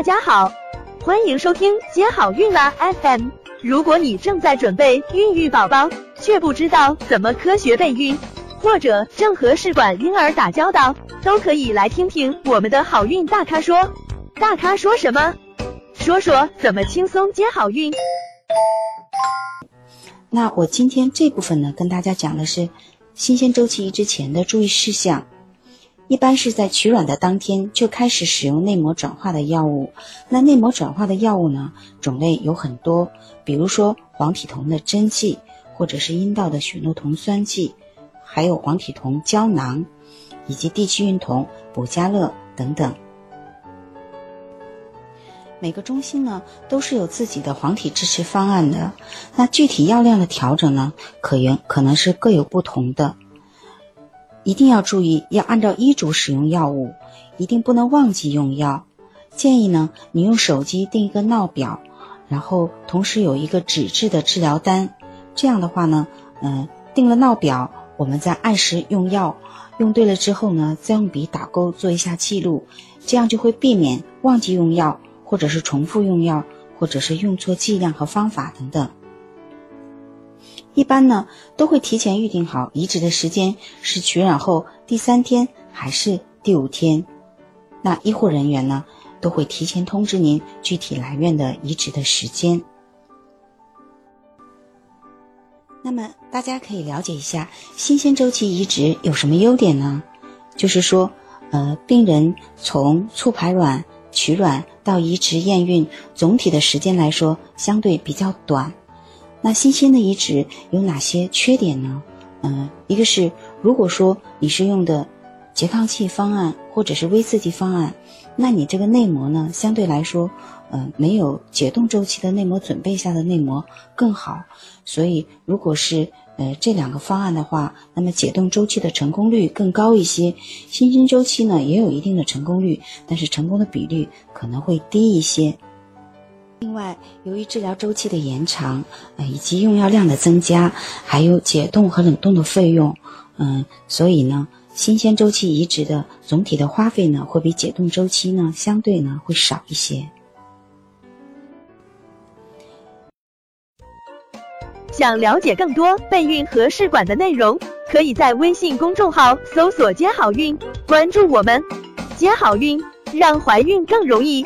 大家好，欢迎收听接好运啦 FM。如果你正在准备孕育宝宝，却不知道怎么科学备孕，或者正和试管婴儿打交道，都可以来听听我们的好运大咖说。大咖说什么？说说怎么轻松接好运。那我今天这部分呢，跟大家讲的是新鲜周期移植前的注意事项。一般是在取卵的当天就开始使用内膜转化的药物。那内膜转化的药物呢，种类有很多，比如说黄体酮的针剂，或者是阴道的血诺酮酸剂，还有黄体酮胶囊，以及地区孕酮、补佳乐等等。每个中心呢都是有自己的黄体支持方案的。那具体药量的调整呢，可原可能是各有不同的。一定要注意，要按照医嘱使用药物，一定不能忘记用药。建议呢，你用手机定一个闹表，然后同时有一个纸质的治疗单。这样的话呢，嗯，定了闹表，我们再按时用药，用对了之后呢，再用笔打勾做一下记录，这样就会避免忘记用药，或者是重复用药，或者是用错剂量和方法等等。一般呢都会提前预定好移植的时间是取卵后第三天还是第五天，那医护人员呢都会提前通知您具体来院的移植的时间。那么大家可以了解一下新鲜周期移植有什么优点呢？就是说，呃，病人从促排卵、取卵到移植验孕，总体的时间来说相对比较短。那新鲜的移植有哪些缺点呢？嗯，一个是如果说你是用的拮抗剂方案或者是微刺激方案，那你这个内膜呢相对来说，呃，没有解冻周期的内膜准备下的内膜更好。所以如果是呃这两个方案的话，那么解冻周期的成功率更高一些。新鲜周期呢也有一定的成功率，但是成功的比率可能会低一些。另外，由于治疗周期的延长，呃，以及用药量的增加，还有解冻和冷冻的费用，嗯，所以呢，新鲜周期移植的总体的花费呢，会比解冻周期呢，相对呢会少一些。想了解更多备孕和试管的内容，可以在微信公众号搜索“接好运”，关注我们，接好运，让怀孕更容易。